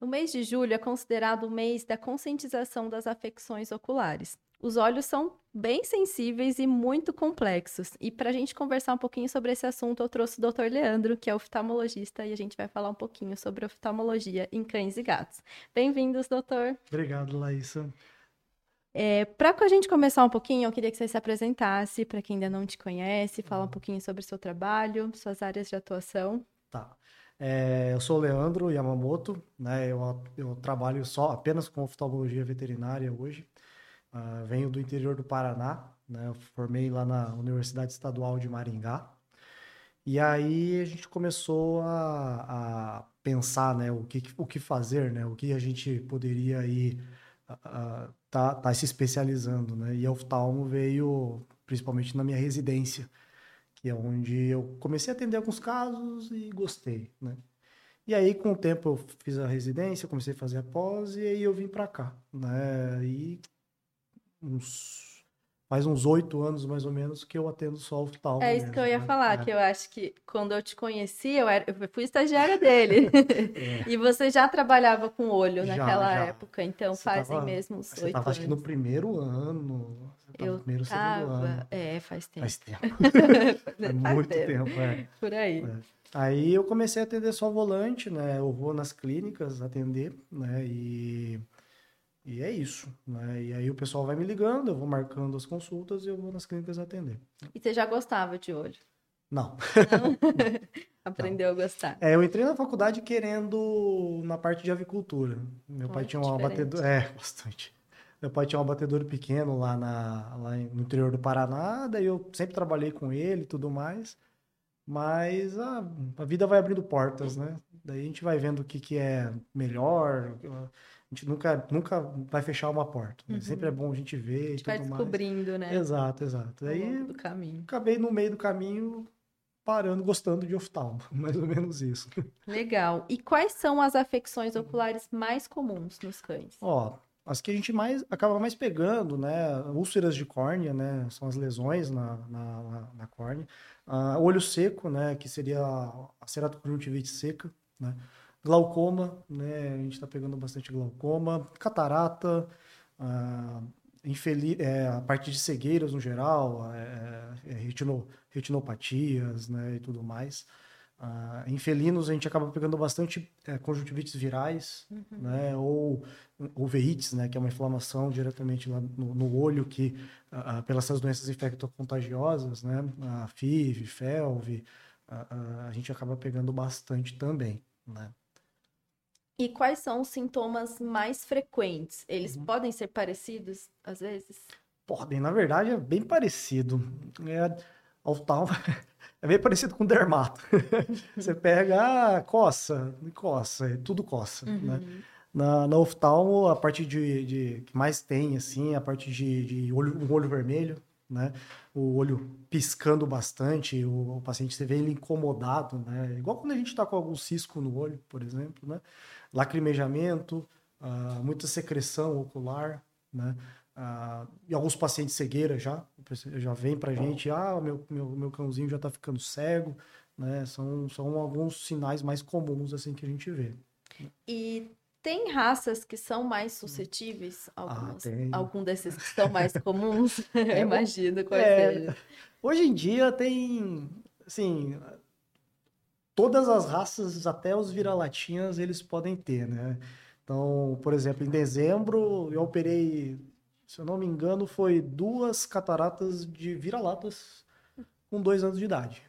O mês de julho é considerado o mês da conscientização das afecções oculares. Os olhos são bem sensíveis e muito complexos. E para a gente conversar um pouquinho sobre esse assunto, eu trouxe o Dr. Leandro, que é oftalmologista, e a gente vai falar um pouquinho sobre oftalmologia em cães e gatos. Bem-vindos, doutor. Obrigado, Laísa. É, para a gente começar um pouquinho, eu queria que você se apresentasse para quem ainda não te conhece, falar um Uhum. pouquinho sobre o seu trabalho, suas áreas de atuação. Tá. É, eu sou o Leandro Yamamoto, né? Eu, eu trabalho só apenas com oftalmologia veterinária hoje. Ah, venho do interior do Paraná, né? Eu formei lá na Universidade Estadual de Maringá. E aí a gente começou a, a pensar, né? O que, o que fazer, né? O que a gente poderia aí ah, tá, tá se especializando, né? E a oftalmo veio principalmente na minha residência. que é onde eu comecei a atender alguns casos e gostei, né? E aí, com o tempo, eu fiz a residência, comecei a fazer a pós e aí eu vim para cá, né? E uns, faz uns oito anos, mais ou menos, que eu atendo só oftalmo É isso mesmo, que eu ia né? falar, É, que eu acho que quando eu te conheci, eu, era, eu fui estagiária dele. é. E você já trabalhava com olho Já, naquela já. época, então Você fazem tava- mesmo uns oito tava, acho que no anos. primeiro ano, Eu no primeiro, segundo tava, ano. é, faz tempo. Faz tempo, Faz muito tempo. tempo, é. Por aí. É. Aí eu comecei a atender só volante, né? Eu vou nas clínicas atender, né? E, e é isso, né? E aí o pessoal vai me ligando, eu vou marcando as consultas e eu vou nas clínicas atender. E você já gostava de olho? Não. Não? Aprendeu a gostar. É, eu entrei na faculdade querendo na parte de avicultura. Meu pai Olha, tinha um abatedor, é, bastante. Meu pai tinha um abatedor pequeno lá, na, lá no interior do Paraná, daí eu sempre trabalhei com ele e tudo mais. Mas a, a vida vai abrindo portas, né? Daí a gente vai vendo o que, que é melhor. A gente nunca, nunca vai fechar uma porta. né? Uhum. Sempre é bom a gente ver A e gente vai tudo mais. descobrindo, né? Exato, exato. Longo do caminho. acabei no meio do caminho parando, gostando de oftalmo. Mais ou menos isso. Legal. E quais são as afecções oculares mais comuns nos cães? Ó, as que a gente mais acaba mais pegando, né? Úlceras de córnea, né? São as lesões na, na, na- na córnea. Ah, olho seco, né? Que seria a ceratoconjuntivite seca, né? Glaucoma, né? A gente está pegando bastante glaucoma. Catarata, ah, infeli- é, a parte de cegueiras no geral, é, é, retino- retinopatias, né? E tudo mais. Ah, em felinos a gente acaba pegando bastante é, conjuntivites virais, né? Ou uveites, né? Que é uma inflamação diretamente lá no, no olho que, ah, pelas essas doenças infectocontagiosas, né? A FIV, FeLV, a gente acaba pegando bastante também, né? E quais são os sintomas mais frequentes? Eles Uhum. podem ser parecidos, às vezes? Podem, na verdade, é bem parecido. É, oftalmo é bem parecido com dermato. Você pega, ah, coça, coça, é tudo coça, né? Uhum. Na, na oftalmo, a parte de, de- que mais tem, assim, a parte de, de olho, um olho vermelho, né? O olho piscando bastante, o, o paciente, você vê ele incomodado, né? Igual quando a gente tá com algum cisco no olho, por exemplo, né? Lacrimejamento, ah, muita secreção ocular, né? Ah, e alguns pacientes cegueira já, já vem pra gente, ah, meu, meu, meu cãozinho já tá ficando cego, né? São, são alguns sinais mais comuns, assim, que a gente vê. E tem raças que são mais suscetíveis? Algumas, tem. Algum desses que são mais comuns? Eu É, imagino quais é. Hoje em dia tem, assim, todas as raças, até os vira-latinhas, eles podem ter, né? Então, por exemplo, em dezembro eu operei, se eu não me engano, foi duas cataratas de vira-latas com dois anos de idade.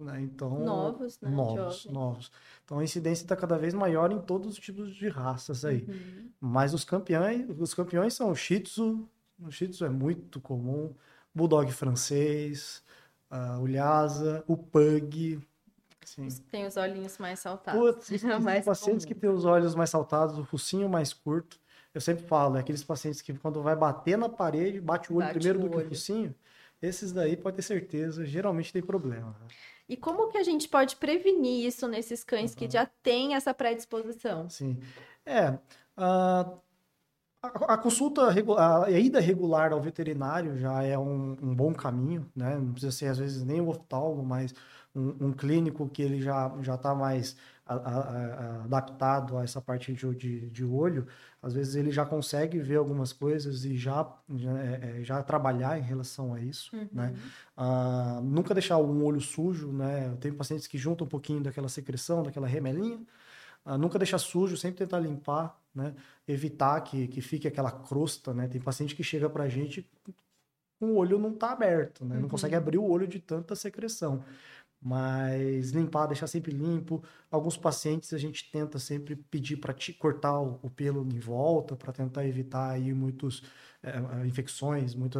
né? Então, Novos, né? novos, Jovens. novos. Então a incidência está cada vez maior em todos os tipos de raças aí. Uhum. Mas os campeões, os campeões são o Shih Tzu, o Shih Tzu é muito comum, Bulldog francês, ah, o Lhasa, o Pug. Os que têm os olhinhos mais saltados. putz, os, os Mais pacientes que comum. têm os olhos mais saltados, o focinho mais curto. Eu sempre falo, é aqueles pacientes que quando vai bater na parede, bate o olho Bate primeiro o do que o olho. focinho. Esses daí, pode ter certeza, geralmente tem problema. né? E como que a gente pode prevenir isso nesses cães que Uhum. já têm essa predisposição? Sim. É, ah, a, a consulta, a, a ida regular ao veterinário já é um, um, bom caminho, né? Não precisa ser, às vezes, nem o oftalmo, mas um, um clínico que ele já já está mais a, a, adaptado a essa parte de, de, de, olho, às vezes ele já consegue ver algumas coisas e já, já, é, é já trabalhar em relação a isso, uhum. né? Ah, nunca deixar um olho sujo, né? Tem pacientes que juntam um pouquinho daquela secreção, daquela remelinha, ah, nunca deixar sujo, sempre tentar limpar, né? Evitar que, que fique aquela crosta, né? Tem paciente que chega pra gente com o olho não tá aberto, né? Não uhum. consegue abrir o olho de tanta secreção. Mas limpar, deixar sempre limpo. Alguns pacientes a gente tenta sempre pedir para cortar o, o, pelo em volta, para tentar evitar aí muitas é, eh, infecções, muito,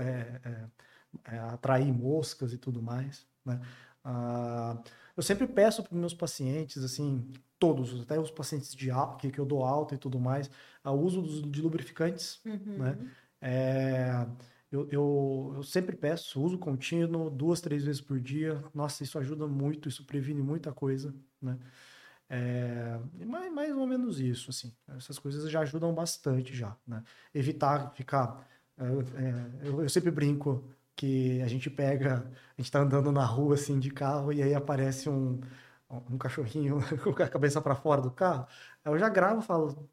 é, é, atrair moscas e tudo mais. Né? Ah, eu sempre peço para meus pacientes, assim, todos, até os pacientes de que, que eu dou alta e tudo mais, o uso de lubrificantes, uhum. né? É, eu, eu, eu, sempre peço uso contínuo, duas, três vezes por dia. Nossa, isso ajuda muito, isso previne muita coisa, né? É, mais, mais ou menos isso, assim. Essas coisas já ajudam bastante já, né? Evitar ficar... É, é, eu, eu sempre brinco que a gente pega, a gente tá andando na rua, assim, de carro, e aí aparece um, um cachorrinho com a cabeça para fora do carro. Eu já gravo falo,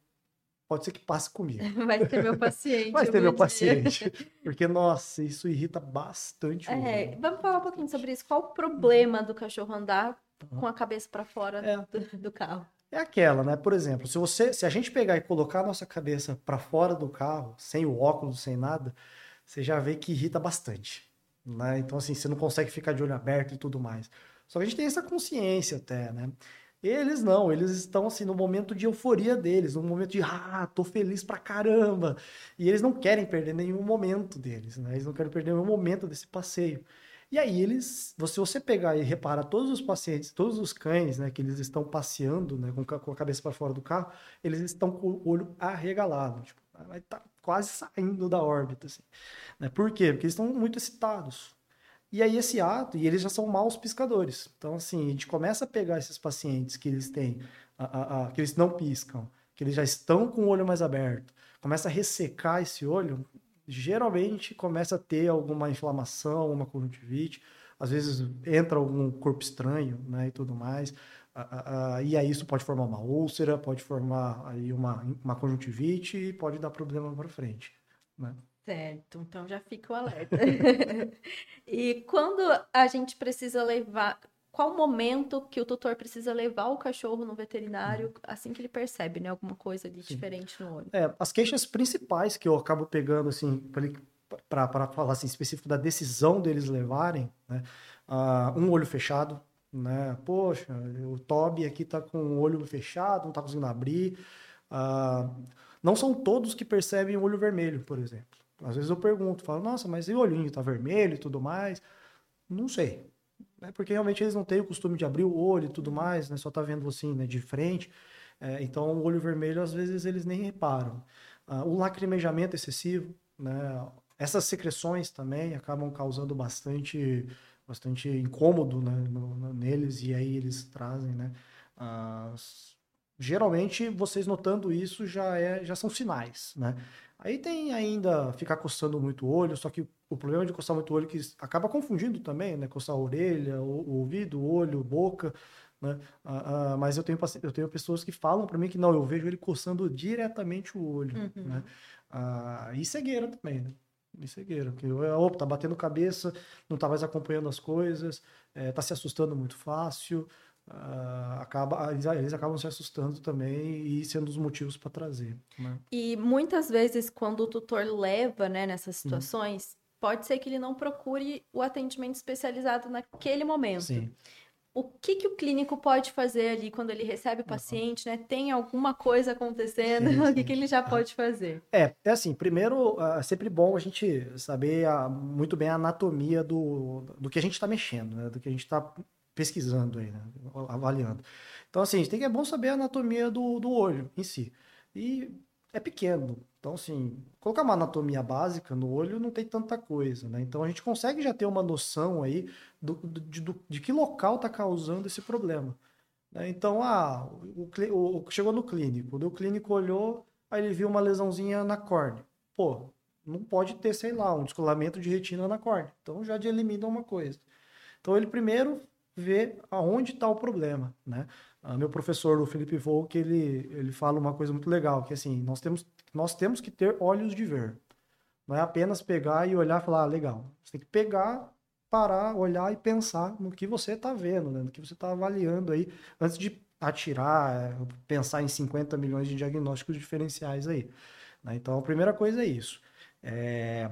pode ser que passe comigo. Vai ter meu paciente. Vai ter meu dia. paciente. Porque, nossa, isso irrita bastante. É, vamos falar um pouquinho sobre isso. Qual o problema do cachorro andar com a cabeça para fora é. do, do, carro? É aquela, né? Por exemplo, se você, se a gente pegar e colocar a nossa cabeça para fora do carro, sem o óculos, sem nada, você já vê que irrita bastante, né? Então assim, você não consegue ficar de olho aberto e tudo mais. Só que a gente tem essa consciência até, né? Eles não, eles estão assim no momento de euforia deles, no momento de ah, tô feliz pra caramba. E eles não querem perder nenhum momento deles, né? Eles não querem perder nenhum momento desse passeio. E aí eles, se você pegar e reparar todos os pacientes, todos os cães, né, que eles estão passeando, né, com, a cabeça para fora do carro, eles estão com o olho arregalado, tipo, vai tá quase saindo da órbita, assim. Né? Por quê? Porque eles estão muito excitados. E aí esse ato, e eles já são maus piscadores. Então, assim, a gente começa a pegar esses pacientes que eles têm, a, a, a, que eles não piscam, que eles já estão com o olho mais aberto, começa a ressecar esse olho, geralmente começa a ter alguma inflamação, uma conjuntivite, às vezes entra algum corpo estranho, né, e tudo mais. e aí isso pode formar uma úlcera, pode formar aí uma, uma conjuntivite e pode dar problema para frente, né? Certo, então já fica o alerta. e quando a gente precisa levar, qual o momento que o tutor precisa levar o cachorro no veterinário uhum. assim que ele percebe, né, alguma coisa de diferente no olho? É, as queixas principais que eu acabo pegando assim para falar assim específico da decisão deles levarem, né, uh, um olho fechado, né, poxa, o Toby aqui tá com o olho fechado, não tá conseguindo abrir. Uh, não são todos que percebem o olho vermelho, por exemplo. Às vezes eu pergunto, falo, nossa, mas e o olhinho tá vermelho e tudo mais? Não sei. É porque realmente eles não têm o costume de abrir o olho e tudo mais, né? Só tá vendo assim, né, de frente. É, então o olho vermelho às vezes eles nem reparam. Ah, o lacrimejamento excessivo, né? Essas secreções também acabam causando bastante, bastante incômodo né, no, no, neles e aí eles trazem, né? As... Geralmente vocês notando isso já é, já são sinais, né? Aí tem ainda ficar coçando muito o olho, só que o problema de coçar muito o olho é que acaba confundindo também, né? Coçar a orelha, o, o ouvido, o olho, boca, né? Ah, ah, mas eu tenho, eu tenho pessoas que falam para mim que não, eu vejo ele coçando diretamente o olho, uhum. né? Ah, e cegueira também, né? E cegueira, porque opa, tá batendo cabeça, não tá mais acompanhando as coisas, é, tá se assustando muito fácil, Uh, acaba, eles, eles, acabam se assustando também e sendo os motivos para trazer. Né? E muitas vezes, quando o tutor leva né, nessas uhum. situações, uhum. pode ser que ele não procure o atendimento especializado naquele momento. Sim. O que, que o clínico pode fazer ali quando ele recebe o paciente, né? Tem alguma coisa acontecendo, sim, sim. o que, que ele já pode fazer? É, é assim, primeiro, é sempre bom a gente saber a, muito bem a anatomia do, do que a gente está mexendo, né? Do que a gente está pesquisando aí, né? avaliando. Então, assim, tem que é bom saber a anatomia do, do olho em si. E é pequeno. Então, assim, colocar uma anatomia básica no olho não tem tanta coisa, né? Então, a gente consegue já ter uma noção aí do, de, do, de que local está causando esse problema. Né? Então, ah, o, o, chegou no clínico, o clínico olhou, aí ele viu uma lesãozinha na córnea. Pô, não pode ter, sei lá, um descolamento de retina na córnea. Então já elimina uma coisa. Então ele primeiro vê aonde está o problema, né? Ah, meu professor, o Felipe Volk, ele, ele fala uma coisa muito legal, que assim, nós temos, nós temos que ter olhos de ver. Não é apenas pegar e olhar e falar, ah, legal. Você tem que pegar, parar, olhar e pensar no que você está vendo, né? no que você está avaliando aí, antes de atirar, pensar em 50 milhões de diagnósticos diferenciais aí. Né? Então, a primeira coisa é isso. É...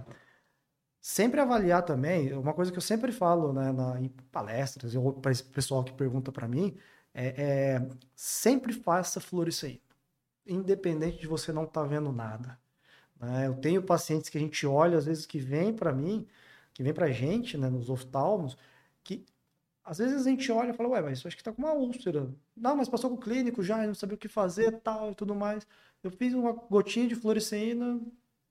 Sempre avaliar também, uma coisa que eu sempre falo né, na, em palestras, ou para esse pessoal que pergunta para mim, é, é, sempre faça fluorescência, independente de você não estar tá vendo nada. Né? Eu tenho pacientes que a gente olha, às vezes, que vem para mim, que vem para a gente, né, nos oftalmos, que às vezes a gente olha e fala, ué, mas isso acho que tá com uma úlcera. Não, mas passou com o clínico já, não sabia o que fazer tal e tudo mais. Eu fiz uma gotinha de fluoresceína,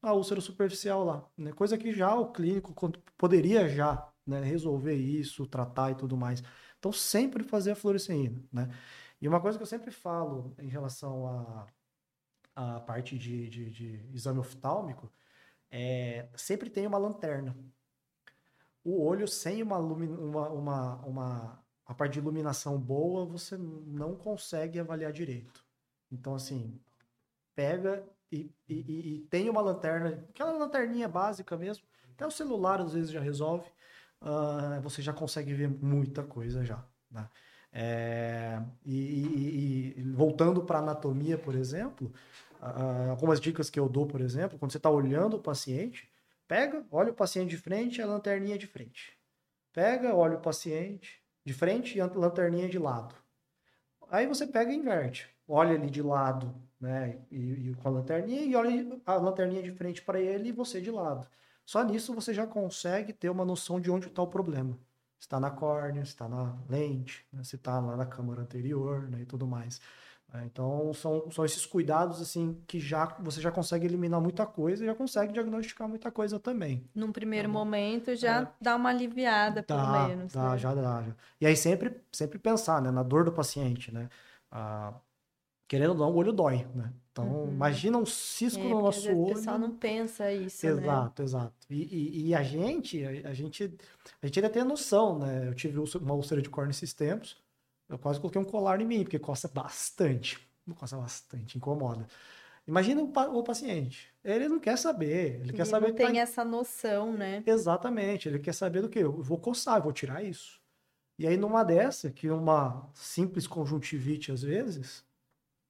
a úlcera superficial lá. Né? Coisa que já o clínico poderia já né, resolver isso, tratar e tudo mais. Então, sempre fazer a fluoresceína. Né? E uma coisa que eu sempre falo em relação à a, a, parte de, de, de exame oftálmico é sempre tem uma lanterna o olho sem uma, uma, uma, uma a parte de iluminação boa, você não consegue avaliar direito. Então, assim, pega e, e, e, tem uma lanterna, aquela lanterninha básica mesmo, até o celular às vezes já resolve, uh, você já consegue ver muita coisa já. Né? É, e, e, voltando para anatomia, por exemplo, uh, algumas dicas que eu dou, por exemplo, quando você está olhando o paciente, Pega, olha o paciente de frente a lanterninha de frente. Pega, olha o paciente de frente e a lanterninha de lado. Aí você pega e inverte. Olha ele de lado, né? E, e com a lanterninha e olha a lanterninha de frente para ele e você de lado. Só nisso você já consegue ter uma noção de onde está o problema. Está na córnea, está na lente, né? se está lá na câmara anterior, né? E tudo mais. É, então são, são esses cuidados assim que já você já consegue eliminar muita coisa e já consegue diagnosticar muita coisa também. Num primeiro tá momento já é. dá uma aliviada, dá, pelo menos. Dá, né? já dá. Já. E aí sempre, sempre pensar né, na dor do paciente, né? Ah, querendo ou não, o olho dói, né? Então, uhum. imagina um cisco é, no nosso olho. O pessoal não pensa isso, Exato, né? exato. E, e, e, a gente, a, gente, a gente ainda tem a noção, né? Eu tive uma úlcera de córnea esses tempos, eu quase coloquei um colar em mim, porque coça bastante. Coça bastante, incomoda. Imagina o, o, paciente. Ele não quer saber. Ele, ele quer saber. Não tem tá... essa noção, né? Exatamente. Ele quer saber do que? Eu vou coçar, eu vou tirar isso. E aí, numa dessa, que uma simples conjuntivite, às vezes,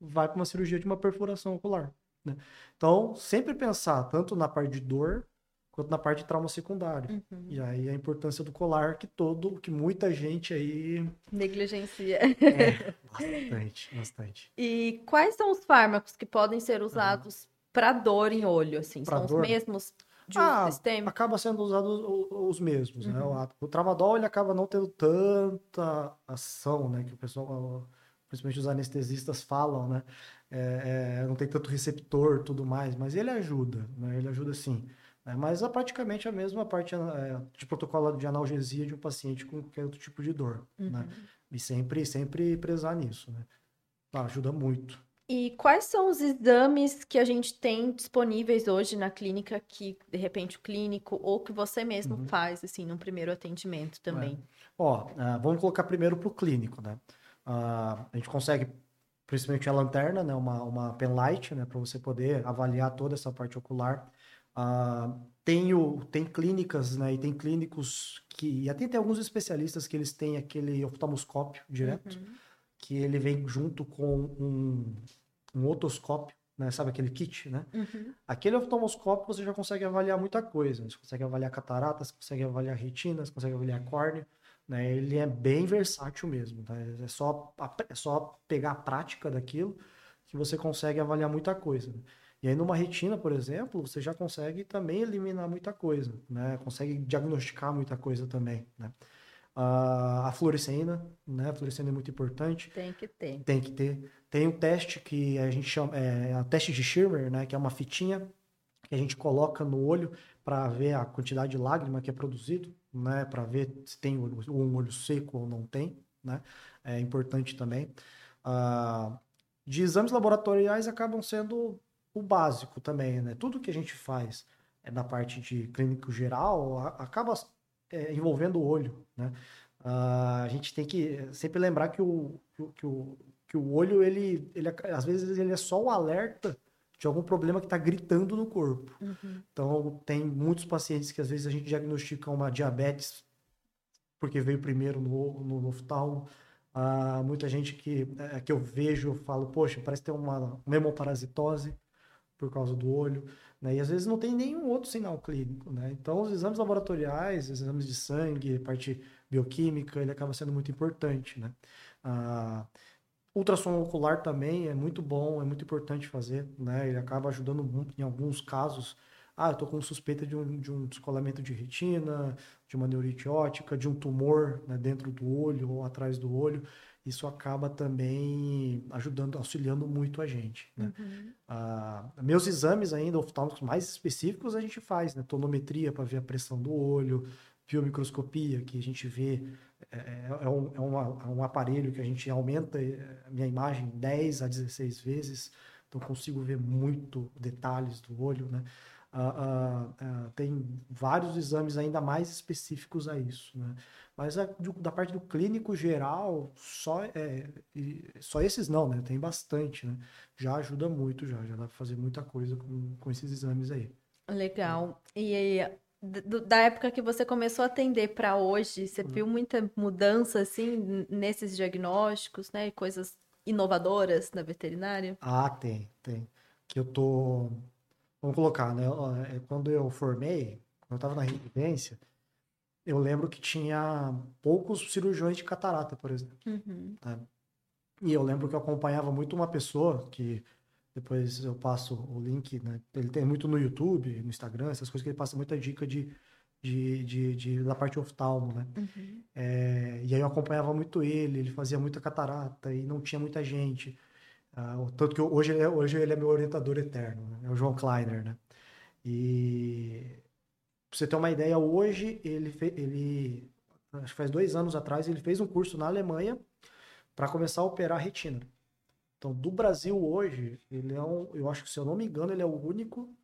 vai para uma cirurgia de uma perfuração ocular. Né? Então, sempre pensar tanto na parte de dor quanto na parte de trauma secundário. Uhum. E aí a importância do colar que todo, que muita gente aí negligencia. É, bastante, bastante. E quais são os fármacos que podem ser usados para dor em olho, assim? Pra são dor? os mesmos de ah, um sistema? Acaba sendo usado os, os mesmos, né? uhum. né? O, o tramadol ele acaba não tendo tanta ação, né? Que o pessoal, principalmente os anestesistas falam, né? É, é, não tem tanto receptor, tudo mais, mas ele ajuda, né? Ele ajuda sim. É, mas é praticamente a mesma parte é, de protocolo de analgesia de um paciente com qualquer outro tipo de dor, né? uhum. né? E sempre, sempre prezar nisso, né? Ah, ajuda muito. E quais são os exames que a gente tem disponíveis hoje na clínica que, de repente, o clínico ou que você mesmo uhum. faz, assim, no primeiro atendimento também? É. Ó, uh, vamos colocar primeiro para o clínico, né? Uh, a gente consegue, principalmente a lanterna, né? Uma, uma penlight, né? Para você poder avaliar toda essa parte ocular. Uh, tenho, tem clínicas, né, e tem clínicos que, e até tem alguns especialistas que eles têm aquele oftalmoscópio direto, uhum. que ele vem junto com um, um otoscópio, né, sabe aquele kit, né? Uhum. Aquele oftalmoscópio você já consegue avaliar muita coisa, você consegue avaliar cataratas, consegue avaliar retinas, consegue avaliar córnea, né? Ele é bem versátil mesmo, tá? É só, é só pegar a prática daquilo que você consegue avaliar muita coisa. Né? E aí, numa retina, por exemplo, você já consegue também eliminar muita coisa, né? Consegue diagnosticar muita coisa também, né? Uh, a fluorescina, né? A fluorescina é muito importante. Tem que ter. Tem que ter. Tem um teste que a gente chama, é, é o teste de Schirmer, né? Que é uma fitinha que a gente coloca no olho para ver a quantidade de lágrima que é produzido, né? Para ver se tem um olho seco ou não tem, né? É importante também. Uh, de exames laboratoriais acabam sendo o básico também, né? Tudo que a gente faz é na parte de clínico geral acaba é, envolvendo o olho, né? Uh, a gente tem que sempre lembrar que o, que o, que o olho, ele, ele, às vezes, ele é só o alerta de algum problema que está gritando no corpo. Uhum. Então, tem muitos pacientes que às vezes a gente diagnostica uma diabetes porque veio primeiro no, no, no oftalmo. Uh, muita gente que, é, que eu vejo, eu falo, poxa, parece ter uma, uma hemoparasitose por causa do olho, né? E às vezes não tem nenhum outro sinal clínico, né? Então, os exames laboratoriais, os exames de sangue, parte bioquímica, ele acaba sendo muito importante, né? Uh, ultrassom ocular também é muito bom, é muito importante fazer, né? Ele acaba ajudando muito em alguns casos. Ah, eu tô com suspeita de um, de um descolamento de retina, de uma neurite ótica, de um tumor né, dentro do olho ou atrás do olho isso acaba também ajudando, auxiliando muito a gente. Né? Uhum. Ah, meus exames ainda oftálmicos mais específicos a gente faz, né? Tonometria para ver a pressão do olho, biomicroscopia, que a gente vê, é, é, é, um, é, uma, é um aparelho que a gente aumenta a minha imagem 10 a 16 vezes, então consigo ver muito detalhes do olho, né? Uh, uh, uh, tem vários exames ainda mais específicos a isso, né? Mas a, da parte do clínico geral, só, é, só esses não, né? Tem bastante, né? Já ajuda muito, já, já dá para fazer muita coisa com, com esses exames aí. Legal. E aí, da época que você começou a atender para hoje, você uhum. viu muita mudança, assim, nesses diagnósticos, né? Coisas inovadoras na veterinária? Ah, tem, tem. Que eu tô vamos colocar, né? É, quando eu formei, quando eu estava na residência, eu lembro que tinha poucos cirurgiões de catarata, por exemplo. Uhum. Né? E eu lembro que eu acompanhava muito uma pessoa que depois eu passo o link, né? Ele tem muito no YouTube, no Instagram, essas coisas que ele passa muita dica de, de, de, de da parte oftalmo, né? Uhum. É, e aí eu acompanhava muito ele, ele fazia muita catarata e não tinha muita gente. Uh, tanto que hoje, ele é, hoje ele é meu orientador eterno, né? é o João Kleiner, né? E pra você ter uma ideia, hoje ele, ele acho que faz dois anos atrás, ele fez um curso na Alemanha para começar a operar a retina. Então, do Brasil hoje, ele é um, eu acho que se eu não me engano, ele é o único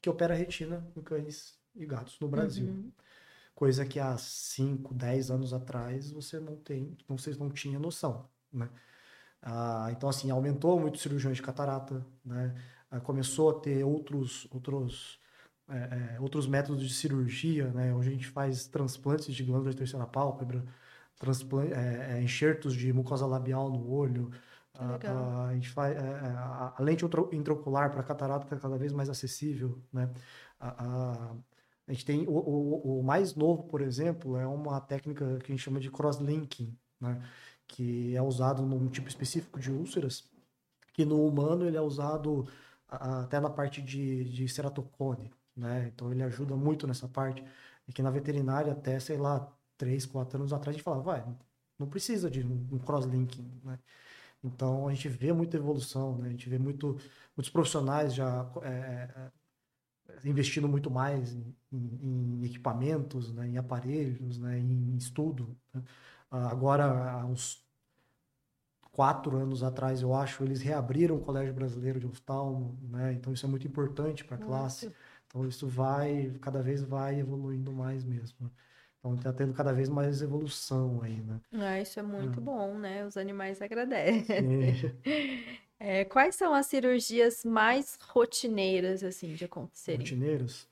que opera retina em cães e gatos no Brasil. Uhum. Coisa que há 5, 10 anos atrás você não tem, vocês não tinha noção, né? Ah, então, assim, aumentou muito cirurgiões de catarata, né? Ah, começou a ter outros, outros, é, é, outros métodos de cirurgia, né? Onde a gente faz transplantes de glândula de terceira pálpebra, é, é, enxertos de mucosa labial no olho. Ah, ah, a, gente faz, é, é, a, a lente intraocular para catarata está cada vez mais acessível, né? A, a gente tem o, o, o, mais novo, por exemplo, é uma técnica que a gente chama de crosslinking, né? que é usado num tipo específico de úlceras, que no humano ele é usado até na parte de, de ceratocone, né? Então ele ajuda muito nessa parte. E que na veterinária, até, sei lá, três, quatro anos atrás, a gente falava, vai, não precisa de um cross-linking, né? Então a gente vê muita evolução, né? A gente vê muito, muitos profissionais já é, é, investindo muito mais em, em, em equipamentos, né? em aparelhos, né? em estudo. Né? Agora, há uns quatro anos atrás, eu acho, eles reabriram o Colégio Brasileiro de Oftalmo, né? Então isso é muito importante para a classe. Então isso vai, cada vez vai evoluindo mais mesmo. Então está tendo cada vez mais evolução aí, né? Ah, isso é muito é. bom, né? Os animais agradecem. É, quais são as cirurgias mais rotineiras, assim, de acontecerem? Rotineiras?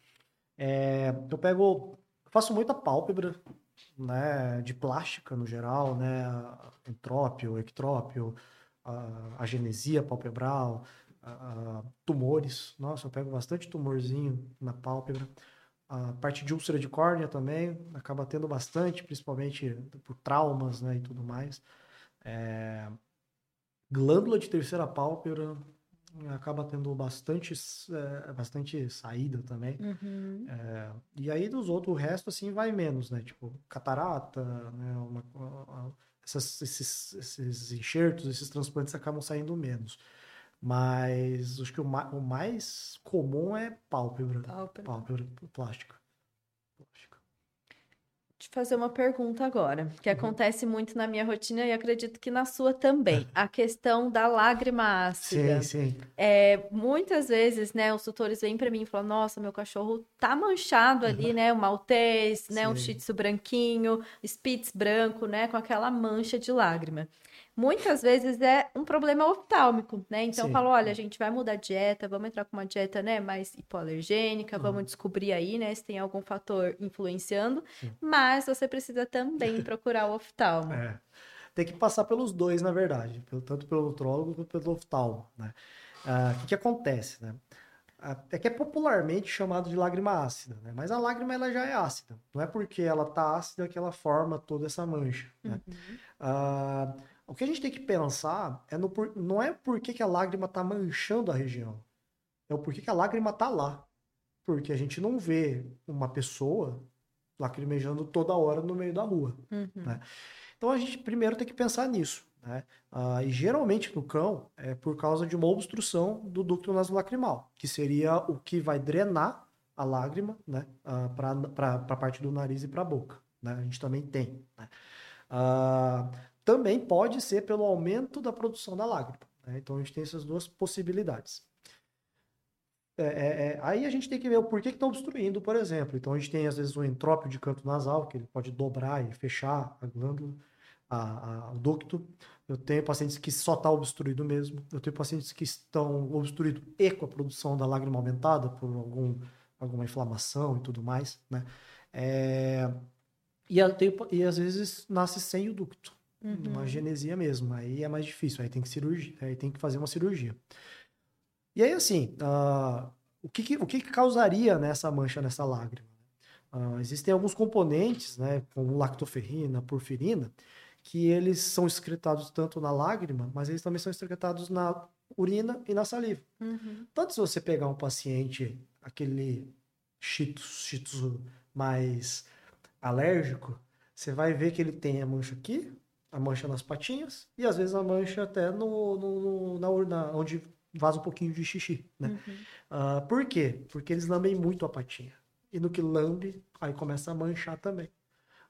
É, eu pego, faço muita pálpebra, né, de plástica no geral, né, entrópio, ectrópio, a, a genesia palpebral, a, a, tumores. Nossa, eu pego bastante tumorzinho na pálpebra. A parte de úlcera de córnea também acaba tendo bastante, principalmente por traumas, né, e tudo mais. É... Glândula de terceira pálpebra, acaba tendo bastante, é, bastante saída também. Uhum. É, e aí dos outros, o resto assim vai menos, né? Tipo, catarata, né? Uma, uma, essas, esses, esses enxertos, esses transplantes acabam saindo menos. Mas acho que o, ma o mais comum é pálpebra. Pálpebra. Pálpebra plástica. plástica. te fazer uma pergunta agora, que uhum. acontece muito na minha rotina e acredito que na sua também. A questão da lágrima ácida. Sim, sim. É, muitas vezes, né, os tutores vêm para mim e falam: Nossa, meu cachorro tá manchado ali, uhum. né? O maltês, né? Um shih tzu branquinho, spitz branco, né? Com aquela mancha de lágrima muitas vezes é um problema oftálmico, né? Então Sim. falo, olha, a gente vai mudar a dieta, vamos entrar com uma dieta, né, mais hipoalergênica, uhum. vamos descobrir aí, né, se tem algum fator influenciando, mas você precisa também procurar o oftalmo. É. Tem que passar pelos dois, na verdade, tanto pelo nutrólogo quanto pelo oftalmo, né? Ah, o que, que acontece, né? É que é popularmente chamado de lágrima ácida, né? Mas a lágrima ela já é ácida. Não é porque ela tá ácida que ela forma toda essa mancha. Né? Uhum. Ah, o que a gente tem que pensar é no, não é por que, que a lágrima está manchando a região, é o porquê que a lágrima está lá. Porque a gente não vê uma pessoa lacrimejando toda hora no meio da rua. Uhum. Né? Então a gente primeiro tem que pensar nisso. Né? Ah, e geralmente no cão é por causa de uma obstrução do ducto nasolacrimal, que seria o que vai drenar a lágrima né? Ah, para a parte do nariz e para a boca. Né? A gente também tem. Né? Ah, também pode ser pelo aumento da produção da lágrima. Né? Então a gente tem essas duas possibilidades. É, é, é, aí a gente tem que ver o porquê que está obstruindo, por exemplo. Então a gente tem às vezes um entrópio de canto nasal, que ele pode dobrar e fechar a glândula, a, a, o ducto. Eu tenho pacientes que só está obstruído mesmo. Eu tenho pacientes que estão obstruídos e com a produção da lágrima aumentada por algum, alguma inflamação e tudo mais. Né? É, e, e às vezes nasce sem o ducto. Uhum. Uma genesia mesmo. Aí é mais difícil, aí tem que cirurgia, aí tem que fazer uma cirurgia. E aí, assim, uh, o, que, que, o que, que causaria nessa mancha, nessa lágrima? Uh, existem alguns componentes, né, como lactoferrina, porfirina, que eles são excretados tanto na lágrima, mas eles também são excretados na urina e na saliva. Uhum. Tanto se você pegar um paciente, aquele shih mais alérgico, você vai ver que ele tem a mancha aqui, a mancha nas patinhas e às vezes a mancha até no, no, no na onde vaza um pouquinho de xixi, né? Uhum. Uh, por quê? Porque eles lambem muito a patinha. E no que lambe, aí começa a manchar também.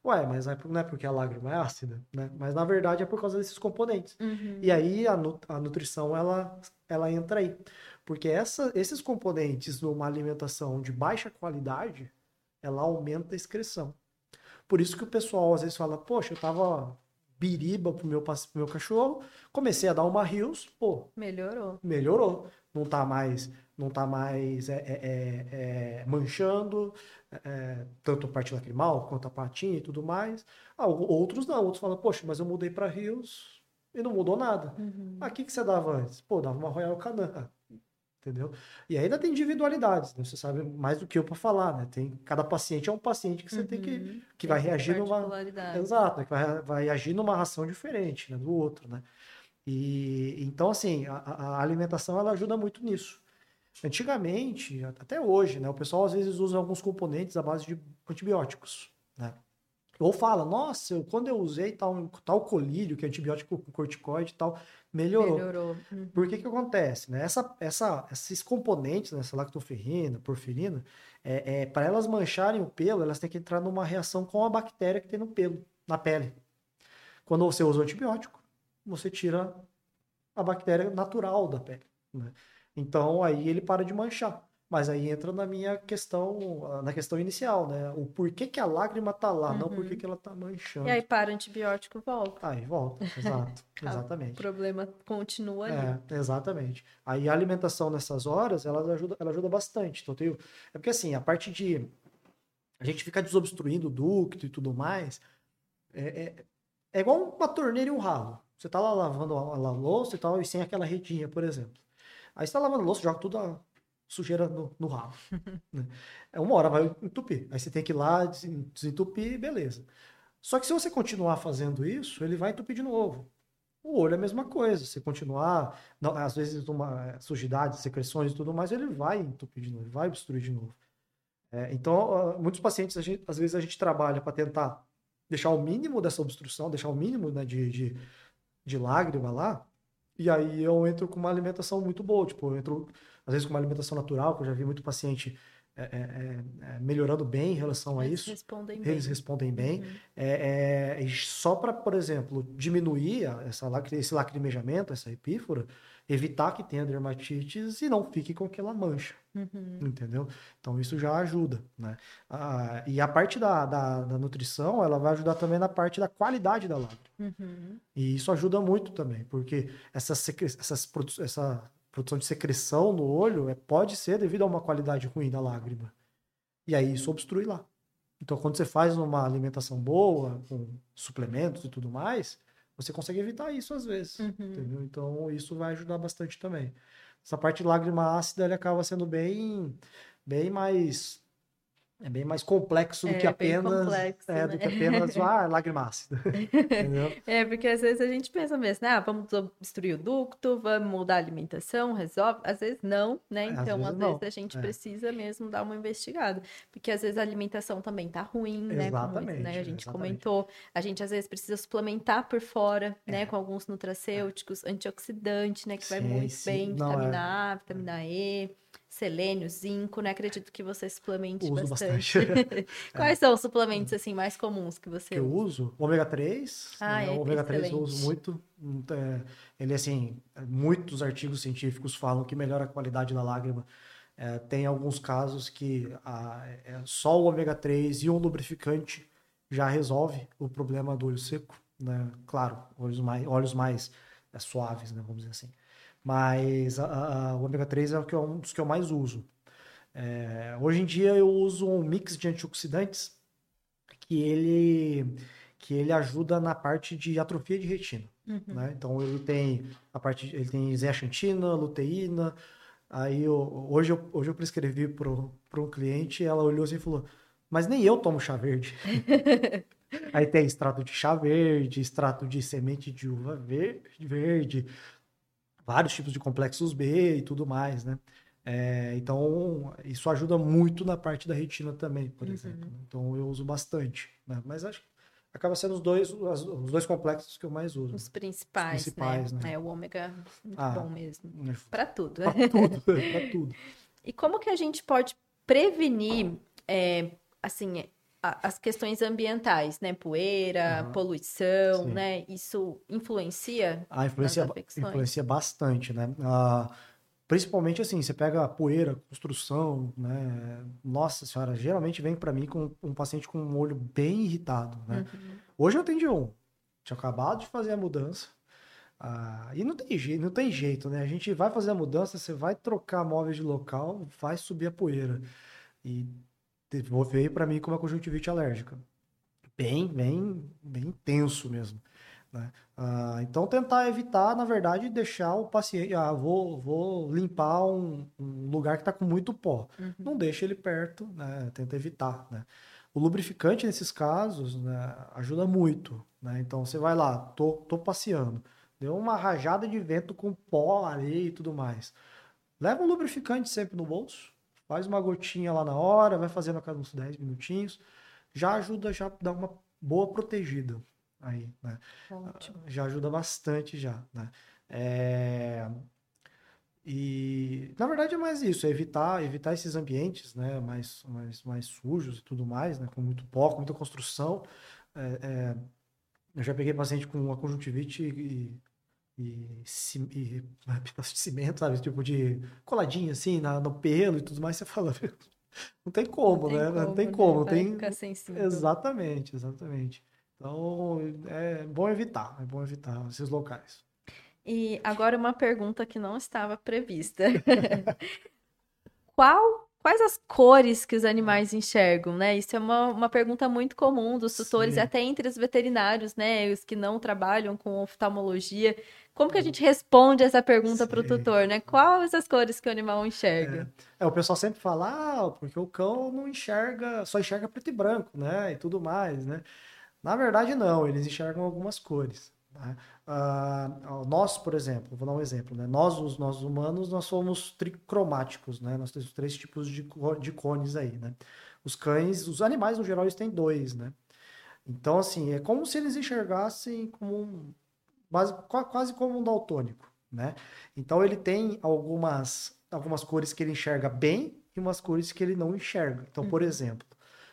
Ué, mas não é porque a lágrima é ácida, né? Mas na verdade é por causa desses componentes. Uhum. E aí a, a nutrição, ela, ela entra aí. Porque essa, esses componentes numa alimentação de baixa qualidade, ela aumenta a excreção. Por isso que o pessoal às vezes fala, poxa, eu tava biriba pro meu, pro meu cachorro. Comecei a dar uma rios, pô. Melhorou. Melhorou. Não tá mais, não tá mais é, é, é, é manchando, é, tanto a parte lacrimal quanto a patinha e tudo mais. Ah, outros não. Outros falam, poxa, mas eu mudei para rios e não mudou nada. Uhum. Ah, que, que você dava antes? Pô, dava uma Royal Canin entendeu? E ainda tem individualidades, né? você sabe mais do que eu para falar, né? Tem cada paciente é um paciente que você uhum. tem que uhum. que vai reagir numa exato, né? que vai, vai agir numa ração diferente, né? do outro, né? E então assim a, a alimentação ela ajuda muito nisso. Antigamente, até hoje, né? O pessoal às vezes usa alguns componentes à base de antibióticos, né? Ou fala, nossa, eu, quando eu usei tal, tal colírio, que é antibiótico com corticoide e tal, melhorou. Melhorou. Uhum. Por que que acontece? Né? Essa, essa, esses componentes, né, essa lactoferrina, porfirina, é, é para elas mancharem o pelo, elas têm que entrar numa reação com a bactéria que tem no pelo, na pele. Quando você usa o antibiótico, você tira a bactéria natural da pele. Né? Então aí ele para de manchar. Mas aí entra na minha questão, na questão inicial, né? O porquê que a lágrima tá lá, uhum. não porquê que ela tá manchando. E aí para o antibiótico volta. Aí volta, exato, exatamente. o problema continua ali. É, exatamente. Aí a alimentação nessas horas, ela ajuda, ela ajuda bastante. Então, tenho... É porque assim, a parte de... A gente fica desobstruindo o ducto e tudo mais, é, é, é igual uma torneira e um ralo. Você tá lá lavando a, a louça e tal, e sem aquela redinha, por exemplo. Aí você tá lavando a louça, joga tudo a sujeira no, no rabo. né? É uma hora vai entupir. Aí você tem que ir lá desentupir, beleza. Só que se você continuar fazendo isso, ele vai entupir de novo. O olho é a mesma coisa. Se continuar, não, às vezes, uma sujidade, secreções e tudo mais, ele vai entupir de novo, ele vai obstruir de novo. É, então, muitos pacientes, gente, às vezes, a gente trabalha para tentar deixar o mínimo dessa obstrução, deixar o mínimo né, de, de, de lágrima lá, e aí eu entro com uma alimentação muito boa. Tipo, eu entro às vezes com uma alimentação natural, que eu já vi muito paciente é, é, é, melhorando bem em relação a Eles isso. respondem Eles bem. respondem bem. Uhum. É, é, só para, por exemplo, diminuir a- essa, esse lacrimejamento, essa epífora, evitar que tenha dermatites e não fique com aquela mancha, Uhum. entendeu? Então isso já ajuda, né? Ah, e a parte da, da, da nutrição, ela vai ajudar também na parte da qualidade da lágrima. Uhum. E isso ajuda muito também, porque essa, essas essa produção de secreção no olho é, pode ser devido a uma qualidade ruim da lágrima. E aí isso obstrui lá. Então, quando você faz uma alimentação boa, com suplementos e tudo mais, você consegue evitar isso às vezes. Uhum. Entendeu? Então, isso vai ajudar bastante também. Essa parte de lágrima ácida, ele acaba sendo bem, bem mais. É bem mais complexo do É, que apenas. complexo, é, né? do que apenas ah, lágrima ácida. Entendeu? É, porque às vezes a gente pensa mesmo, né? Ah, vamos obstruir o ducto, vamos mudar a alimentação, resolve. Às vezes não, né? É, às Então, vezes às vezes a gente É. precisa mesmo dar uma investigada. Porque às vezes a alimentação também tá ruim, né? Como, Exatamente, né, a gente exatamente. comentou. A gente às vezes precisa suplementar por fora, né? É. Com alguns nutracêuticos, antioxidante, né? Que vai Sim, muito sim. bem, Não, vitamina é. A, vitamina E. Selênio, zinco, né? Acredito que você suplemente Uso bastante. bastante. Quais são os suplementos assim mais comuns que você que eu usa? uso. O ômega 3. Ah, né? é, O ômega 3 eu uso muito. Hum, é, Ele, assim, é, muitos artigos científicos falam que melhora a qualidade da lágrima. É, tem alguns casos que a- é, só o ômega 3 e um lubrificante já resolve o problema do olho seco. Né? Claro, olhos mais, olhos mais é, suaves, né? vamos dizer assim. Mas a- a- o ômega 3 é o que eu- um dos que eu mais uso. É, hoje em dia eu uso um mix de antioxidantes que ele, que ele ajuda na parte de atrofia de retina. Uhum. né? Então ele tem a parte, ele tem zeaxantina, luteína. Aí eu- hoje, eu, hoje eu prescrevi para um cliente, ela olhou assim e falou: Mas nem eu tomo chá verde. Aí tem extrato de chá verde, extrato de semente de uva verde, verde vários tipos de complexos B e tudo mais, né? É, então, isso ajuda muito na parte da retina também, por Uhum. exemplo. né? Então, eu uso bastante, né? Mas acho que acaba sendo os dois, os dois complexos que eu mais uso. Os principais, Os principais, né? né? É, o ômega muito Ah. bom mesmo. né? Pra tudo. Pra tudo, pra tudo. E como que a gente pode prevenir, é, assim, as questões ambientais, né? Poeira, Aham. poluição, Sim. né? Isso influencia? Ah, influencia, influencia bastante, né? Ah, principalmente assim, você pega a poeira, construção, né? Nossa senhora, geralmente vem para mim com um paciente com um olho bem irritado, né? Uhum. Hoje eu atendi um, tinha acabado de fazer a mudança. Ah, e não tem jeito, não tem jeito, né? A gente vai fazer a mudança, você vai trocar móveis de local, vai subir a poeira. E veio para mim com uma conjuntivite alérgica. Bem, bem, bem tenso mesmo. né? Ah, então tentar evitar, na verdade, deixar o paciente. Ah, vou, vou limpar um, um lugar que está com muito pó. Uhum. Não deixa ele perto, né? Tenta evitar, né? O lubrificante nesses casos, né, ajuda muito, né? Então você vai lá, tô, tô passeando, deu uma rajada de vento com pó, areia e tudo mais. Leva um lubrificante sempre no bolso, faz uma gotinha lá na hora, vai fazendo a cada uns 10 minutinhos, já ajuda já a dar uma boa protegida aí, né? Ótimo. já ajuda bastante já, né? É, E na verdade é mais isso, é evitar, evitar esses ambientes, né, mais, mais, mais sujos e tudo mais, né, com muito pó, com muita construção. É, é, Eu já peguei paciente com uma conjuntivite e, e, e pedaço de cimento, sabe, tipo de coladinha assim na, no pelo e tudo mais. Você fala, não tem como, né? Não tem né? como, Vai tem ficar sensível. Exatamente, exatamente. Então, é bom evitar, é bom evitar esses locais. E agora uma pergunta que não estava prevista. Qual, quais as cores que os animais enxergam, né? Isso é uma, uma pergunta muito comum dos tutores Sim. até entre os veterinários, né? Os que não trabalham com oftalmologia. Como que a gente responde essa pergunta para o tutor, né? Quais as cores que o animal enxerga? É, o pessoal sempre fala, ah, porque o cão não enxerga, só enxerga preto e branco, né? E tudo mais, né? Na verdade, não, eles enxergam algumas cores. Ah, nós, por exemplo, vou dar um exemplo, né? Nós, os nós humanos, nós somos tricromáticos, né? Nós temos três tipos de, de cones aí, né? Os cães, os animais, no geral, eles têm dois, né? Então, assim, é como se eles enxergassem como um, quase como um daltônico, né? Então, ele tem algumas, algumas cores que ele enxerga bem e umas cores que ele não enxerga. Então, uhum. por exemplo,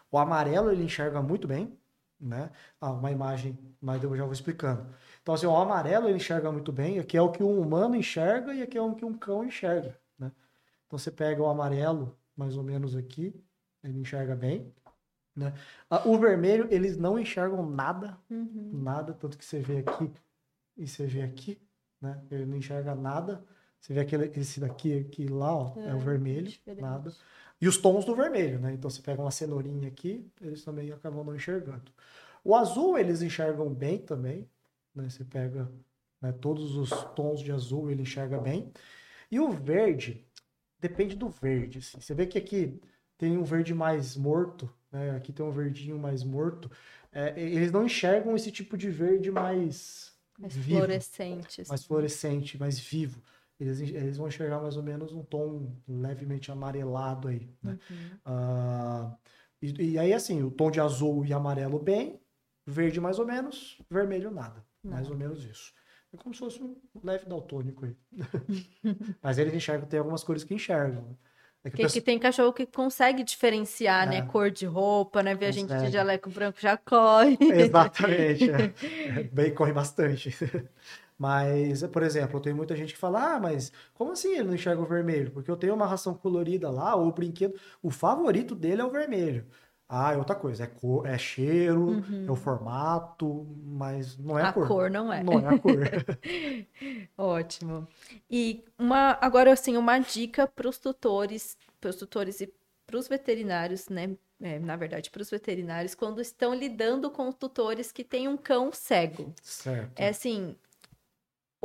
o amarelo ele enxerga muito bem, né? Ah, uma imagem, mas eu já vou explicando. Então, assim, o amarelo ele enxerga muito bem, aqui é o que um humano enxerga e aqui é o que um cão enxerga, né? Então, você pega o amarelo, mais ou menos aqui, ele enxerga bem, né? Ah, o vermelho, eles não enxergam nada, uhum. nada, tanto que você vê aqui e você vê aqui, né? Ele não enxerga nada. Você vê aquele, esse daqui, aqui lá, ó, é, é o vermelho, diferente. nada. E os tons do vermelho, né? Então você pega uma cenourinha aqui, eles também acabam não enxergando. O azul eles enxergam bem também, né? Você pega né, todos os tons de azul, ele enxerga bem. E o verde, depende do verde. Assim. Você vê que aqui tem um verde mais morto, né? Aqui tem um verdinho mais morto. É, eles não enxergam esse tipo de verde mais mais vivo, fluorescente. Mais assim. fluorescente, mais vivo eles, eles vão enxergar mais ou menos um tom levemente amarelado aí, né? Uhum. Uh, e, e, aí, assim, o tom de azul e amarelo bem, verde mais ou menos, vermelho nada. Não. Mais ou menos isso. É como se fosse um leve daltônico aí. Mas eles enxergam, tem algumas cores que enxergam. Né? É que, que, tem cachorro que consegue diferenciar, né, é. né? Cor de roupa, né? Ver a gente de jaleco branco já corre. Exatamente. É. é. Bem, corre bastante. Mas, por exemplo, eu tenho muita gente que fala: ah, mas como assim ele não enxerga o vermelho? Porque eu tenho uma ração colorida lá, ou o brinquedo, o favorito dele é o vermelho. Ah, é outra coisa, é cor, é cheiro, uhum. é o formato, mas não é a, a cor. cor. não é. Não é a cor. Ótimo. E uma, agora assim, uma dica para os tutores, para os tutores e para os veterinários, né? É, na verdade, para os veterinários, quando estão lidando com tutores que têm um cão cego. Certo. É assim,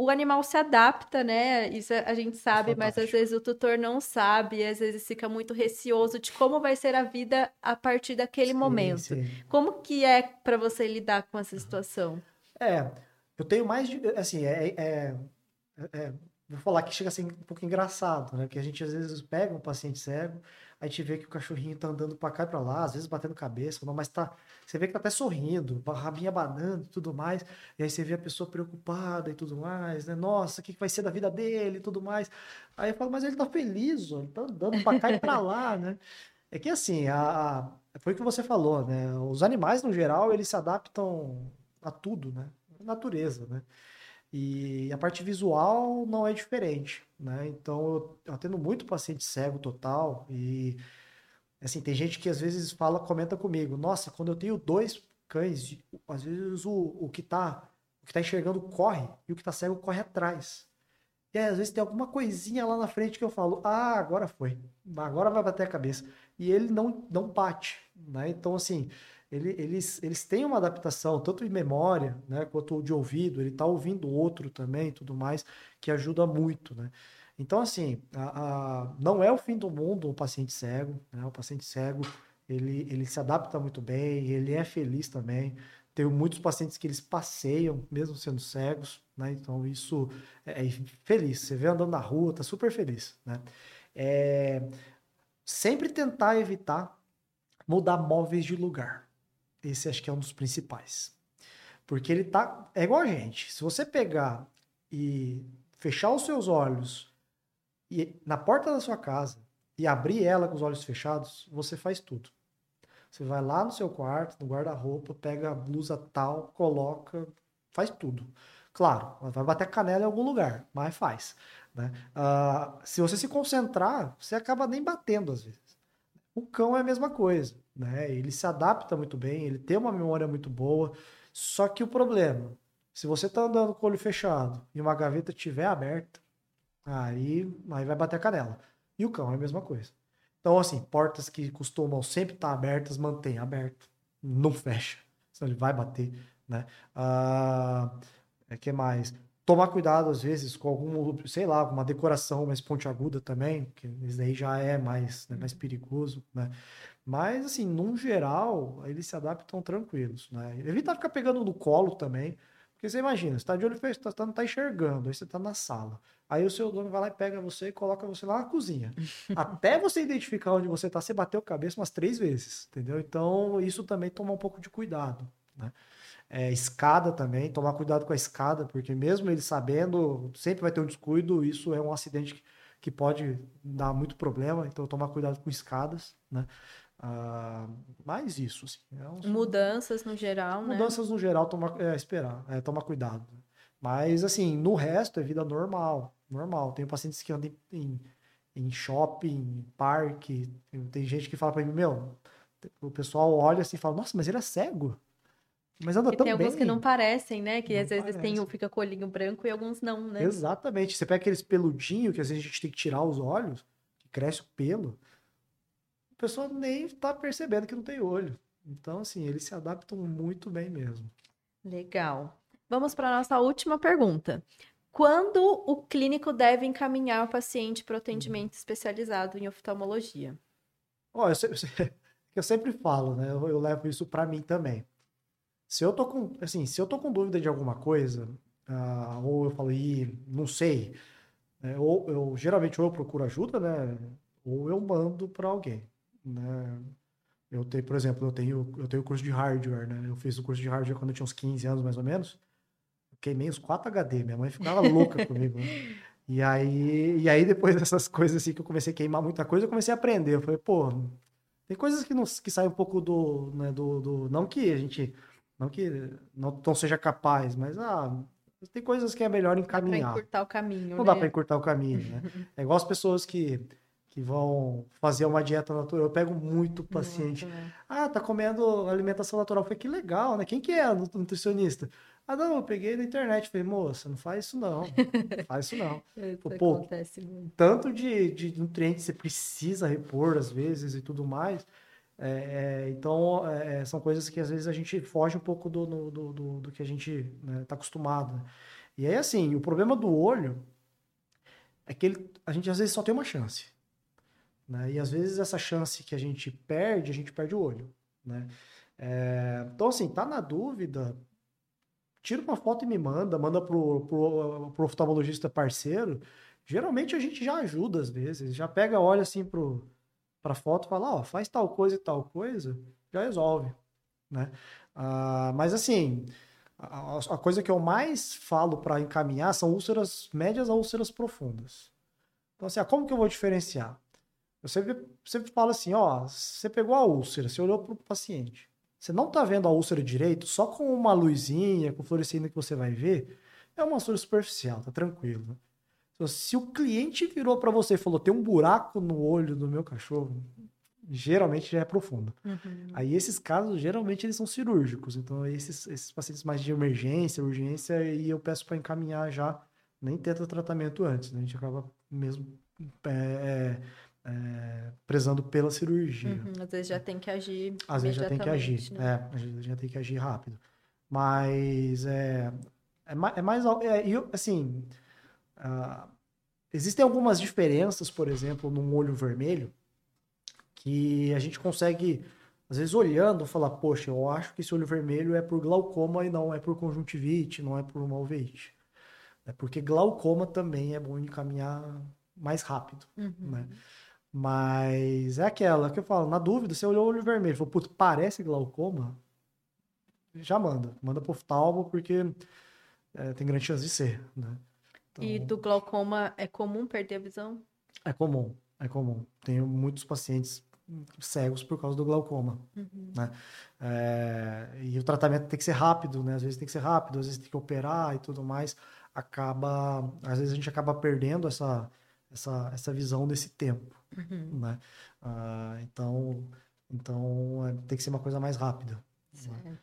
o animal se adapta, né? Isso a gente sabe, mas às vezes o tutor não sabe, às vezes fica muito receoso de como vai ser a vida a partir daquele sim, momento. Sim. Como que é para você lidar com essa situação? É, eu tenho mais de, assim, é, é, é, vou falar que chega assim um pouco engraçado, né? Que a gente às vezes pega um paciente cego a gente vê que o cachorrinho tá andando para cá e para lá, às vezes batendo cabeça, mas tá, você vê que tá até sorrindo, rabinha abanando e tudo mais, e aí você vê a pessoa preocupada e tudo mais, né? Nossa, o que vai ser da vida dele e tudo mais. Aí eu falo, mas ele tá feliz, ó, ele tá andando para cá e para lá, né? É que assim, a, a, foi o que você falou, né? Os animais, no geral, eles se adaptam a tudo, né? A natureza, né? E a parte visual não é diferente, né? Então eu, atendo muito paciente cego total e assim, tem gente que às vezes fala, comenta comigo, nossa, quando eu tenho dois cães, às vezes o, o que tá o que tá enxergando corre e o que tá cego corre atrás. E aí, às vezes tem alguma coisinha lá na frente que eu falo, ah, agora foi, agora vai bater a cabeça. E ele não, não bate, né? Então, assim, ele, eles, eles têm uma adaptação, tanto em memória, né, quanto de ouvido, ele está ouvindo outro também tudo mais, que ajuda muito, né? Então, assim, a, a, não é o fim do mundo o paciente cego, né? O paciente cego, ele, ele se adapta muito bem, ele é feliz também. Tenho muitos pacientes que eles passeiam, mesmo sendo cegos, né? Então, isso é, é feliz. Você vê andando na rua, tá super feliz, né? É, sempre tentar evitar mudar móveis de lugar. Esse acho que é um dos principais. Porque ele tá. É igual a gente. Se você pegar e fechar os seus olhos e, na porta da sua casa e abrir ela com os olhos fechados, você faz tudo. Você vai lá no seu quarto, no guarda-roupa, pega a blusa tal, coloca, faz tudo. Claro, vai bater a canela em algum lugar, mas faz. Né? Uh, se você se concentrar, você acaba nem batendo às vezes. O cão é a mesma coisa né? Ele se adapta muito bem, ele tem uma memória muito boa. Só que o problema, se você está andando com o olho fechado e uma gaveta estiver aberta, aí, aí vai bater a canela. E o cão é a mesma coisa. Então, assim, portas que costumam sempre estar tá abertas, mantém aberto. Não fecha. Senão ele vai bater, né? Ah, é que mais? Tomar cuidado, às vezes, com algum, sei lá, uma decoração mais pontiaguda também, que isso daí já é mais, né, mais perigoso, né? Mas, assim, num geral, eles se adaptam tranquilos, né? Evita ficar pegando no colo também, porque você imagina, você tá de olho fechado, você tá, não tá enxergando, aí você tá na sala. Aí o seu dono vai lá e pega você e coloca você lá na cozinha. Até você identificar onde você tá, você bateu a cabeça umas três vezes, entendeu? Então, isso também toma um pouco de cuidado, né? É, escada também, tomar cuidado com a escada, porque mesmo ele sabendo, sempre vai ter um descuido, isso é um acidente que, que pode dar muito problema, então tomar cuidado com escadas, né? Ah, mais isso, assim, é um... Mudanças no geral, né? Mudanças no geral, tomar, é, esperar, é, tomar cuidado. Mas, assim, no resto é vida normal, normal. Tenho pacientes que andam em, em, shopping, em parque, tem gente que fala para mim, meu, o pessoal olha assim e fala, nossa, mas ele é cego. Mas anda e tão tem bem. alguns que não parecem, né? Que não às vezes tem, fica com olhinho branco e alguns não, né? Exatamente. Você pega aqueles peludinhos que às vezes a gente tem que tirar os olhos, que cresce o pelo. A pessoa nem tá percebendo que não tem olho. Então, assim, eles se adaptam muito bem mesmo. Legal. Vamos para a nossa última pergunta. Quando o clínico deve encaminhar o paciente para o atendimento especializado em oftalmologia? Ó, eu, eu, sempre falo, né? Eu, eu levo isso para mim também. Se eu tô com, assim, se eu tô com dúvida de alguma coisa, uh, ou eu falo, Ih, não sei, né? ou eu geralmente ou eu procuro ajuda, né? Ou eu mando para alguém, né? Eu tenho, por exemplo, eu tenho eu tenho curso de hardware, né? Eu fiz o curso de hardware quando eu tinha uns 15 anos mais ou menos. Eu queimei os 4 HD, minha mãe ficava louca comigo. Né? E aí, e aí depois dessas coisas assim que eu comecei a queimar muita coisa, eu comecei a aprender. Eu falei, pô, tem coisas que não que saem um pouco do, né, do, do não que a gente não que não, não seja capaz, mas ah, tem coisas que é melhor encaminhar. Dá pra encurtar o caminho, Não né? dá para encurtar o caminho, né? É igual as pessoas que, que vão fazer uma dieta natural. Eu pego muito paciente. Muito, Ah, tá comendo alimentação natural. Foi que legal, né? Quem que é nutricionista? Ah, não, eu peguei na internet. Falei, moça, não faz isso não. Não faz isso não. isso Pô, acontece muito. Tanto de, de nutrientes você precisa repor às vezes e tudo mais. É, é, então, é, é, são coisas que às vezes a gente foge um pouco do, do, do, do que a gente está né, tá acostumado. Né? E aí, assim, o problema do olho é que ele, a gente às vezes só tem uma chance. Né? E às vezes essa chance que a gente perde, a gente perde o olho. Né? É, então, assim, tá na dúvida, tira uma foto e me manda, manda pro, pro, pro oftalmologista parceiro. Geralmente a gente já ajuda às vezes, já pega, olha assim pro para foto, fala, ó, faz tal coisa e tal coisa, já resolve, né? Ah, mas assim, a, a, coisa que eu mais falo para encaminhar são úlceras médias a úlceras profundas. Então assim, ah, como que eu vou diferenciar? Eu sempre, sempre falo assim, ó, você pegou a úlcera, você olhou para o paciente, você não está vendo a úlcera direito, só com uma luzinha, com fluorescina que você vai ver, é uma úlcera superficial, tá tranquilo. Né? Então, se o cliente virou para você e falou: tem um buraco no olho do meu cachorro, geralmente já é profundo. Uhum. Aí esses casos, geralmente, eles são cirúrgicos. Então, esses, esses pacientes mais de emergência, urgência, e eu peço para encaminhar já, nem tenta tratamento antes. Né? A gente acaba mesmo é, é, prezando pela cirurgia. Uhum. Às vezes já tem que agir. Às vezes já tem que agir. Né? É, às vezes já tem que agir rápido. Mas é, é, mais. É mais é, eu, assim Uh, existem algumas diferenças, por exemplo, num olho vermelho, que a gente consegue, às vezes, olhando, falar: poxa, eu acho que esse olho vermelho é por glaucoma e não é por conjuntivite, não é por uma uveiite. É porque glaucoma também é bom encaminhar mais rápido, uhum. né? Mas é aquela que eu falo, na dúvida, você olhou o olho vermelho, falou, putz, parece glaucoma, já manda. Manda pro oftalmo, porque é, tem grande chance de ser, né? Então, e do glaucoma é comum perder a visão? É comum, é comum. Tenho muitos pacientes cegos por causa do glaucoma, uhum. né? É, e o tratamento tem que ser rápido, né? Às vezes tem que ser rápido, às vezes tem que operar e tudo mais. Acaba, às vezes a gente acaba perdendo essa essa, essa visão desse tempo, uhum. né? Ah, então, então é, tem que ser uma coisa mais rápida. Né?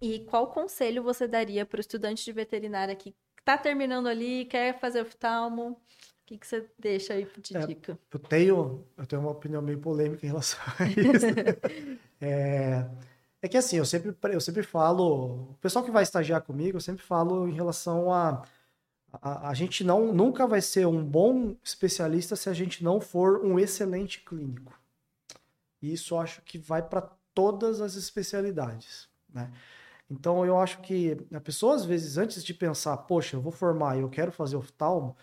E qual conselho você daria para o estudante de veterinária que tá terminando ali, quer fazer oftalmo, o que, que você deixa aí de é, dica? Eu tenho, eu tenho uma opinião meio polêmica em relação a isso. é, é que assim, eu sempre, eu sempre falo, o pessoal que vai estagiar comigo, eu sempre falo em relação a a, a gente não nunca vai ser um bom especialista se a gente não for um excelente clínico. E isso acho que vai para todas as especialidades, né? Então eu acho que a pessoa, às vezes, antes de pensar, poxa, eu vou formar e eu quero fazer oftalmo,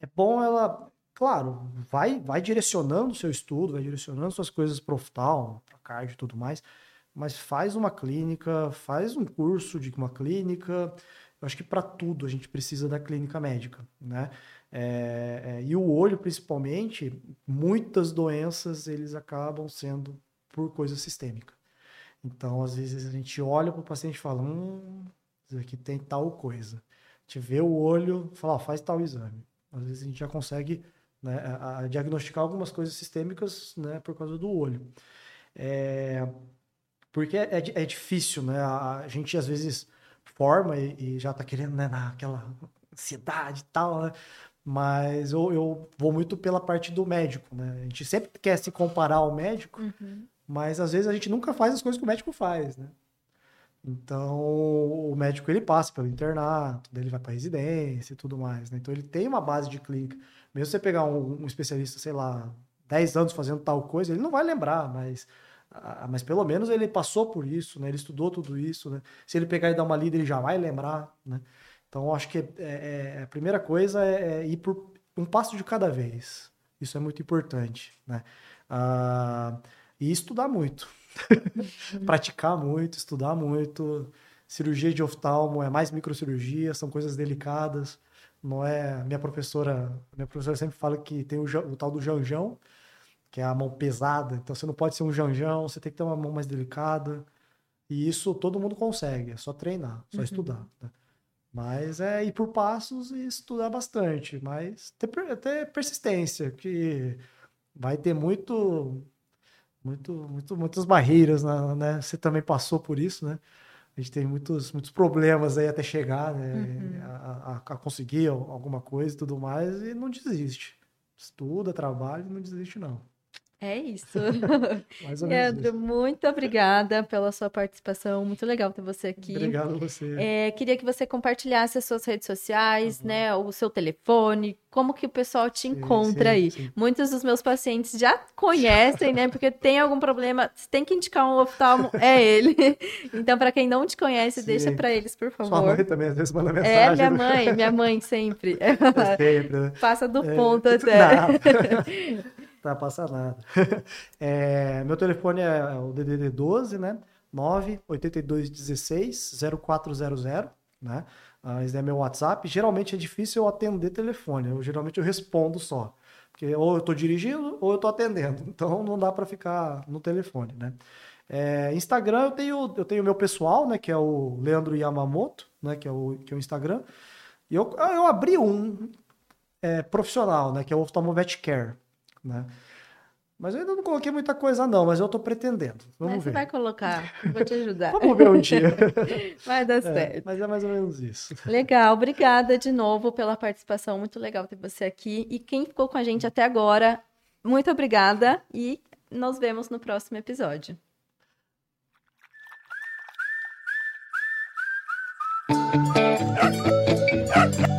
é bom ela, claro, vai, vai direcionando o seu estudo, vai direcionando suas coisas para oftalmo, para cardio e tudo mais, mas faz uma clínica, faz um curso de uma clínica. Eu acho que para tudo a gente precisa da clínica médica, né? É, é, e o olho, principalmente, muitas doenças eles acabam sendo por coisa sistêmica. Então, às vezes, a gente olha para o paciente e fala: hum, isso aqui tem tal coisa. A gente vê o olho fala: oh, faz tal exame. Às vezes, a gente já consegue né, a, a diagnosticar algumas coisas sistêmicas né, por causa do olho. É, porque é, é, difícil, né? A, a, gente, às vezes, forma e, e já está querendo né, naquela ansiedade e tal, né? Mas eu, eu, vou muito pela parte do médico, né? A gente sempre quer se comparar ao médico, uhum. mas às vezes a gente nunca faz as coisas que o médico faz, né? Então, o médico ele passa pelo internato, ele vai para residência e tudo mais, né? Então, ele tem uma base de clínica. Mesmo você pegar um, um, especialista, sei lá, 10 anos fazendo tal coisa, ele não vai lembrar, mas, ah, mas pelo menos ele passou por isso, né? Ele estudou tudo isso, né? Se ele pegar e dar uma lida, ele já vai lembrar, né? Então, acho que é, é, a primeira coisa é, é, ir por um passo de cada vez. Isso é muito importante, né? Ah, e estudar muito. Praticar muito, estudar muito. Cirurgia de oftalmo é mais microcirurgia, são coisas delicadas. Não é. Minha professora, minha professora sempre fala que tem o, o tal do janjão, que é a mão pesada. Então você não pode ser um janjão, você tem que ter uma mão mais delicada. E isso todo mundo consegue, é só treinar, só uhum. estudar. Né? Mas é ir por passos e estudar bastante, mas ter, ter persistência, que vai ter muito, muito, muito, muitas barreiras, né? Você também passou por isso, né? A gente tem muitos, muitos problemas aí até chegar, né? Uhum. A, a, a, conseguir alguma coisa e tudo mais, e não desiste. Estuda, trabalha e não desiste, não. É isso. Mais ou menos Leandro, isso. muito obrigada pela sua participação. Muito legal ter você aqui. Obrigado a você. É, queria que você compartilhasse as suas redes sociais, uhum. né? O seu telefone, como que o pessoal te encontra sim, aí. Sim. Muitos dos meus pacientes já conhecem, né? Porque tem algum problema, você tem que indicar um oftalmo, é ele. Então, para quem não te conhece, deixa para eles, por favor. Sua mãe também às vezes manda é, mensagem. É, minha mãe, minha mãe sempre. É sempre, né? Passa do é, ponto até. Tá, passa nada. É, meu telefone é o DDD 12, né? 98216 0400, né? Ah, esse é meu WhatsApp. Geralmente é difícil eu atender telefone. Eu geralmente eu respondo só. Porque ou eu estou dirigindo ou eu estou atendendo. Então não dá para ficar no telefone, né? É, Instagram eu tenho eu tenho meu pessoal, né, que é o Leandro Yamamoto, né, que é o que é o Instagram. E eu, eu abri um é, profissional, né, que é o Oftalmovet Care né? Mas eu ainda não coloquei muita coisa, não, mas eu estou pretendendo. Vamos mas ver. você vai colocar, vou te ajudar. Vamos ver um dia. vai dar é, certo. Mas é mais ou menos isso. Legal, obrigada de novo pela participação, muito legal ter você aqui. E quem ficou com a gente até agora, muito obrigada e nos vemos no próximo episódio.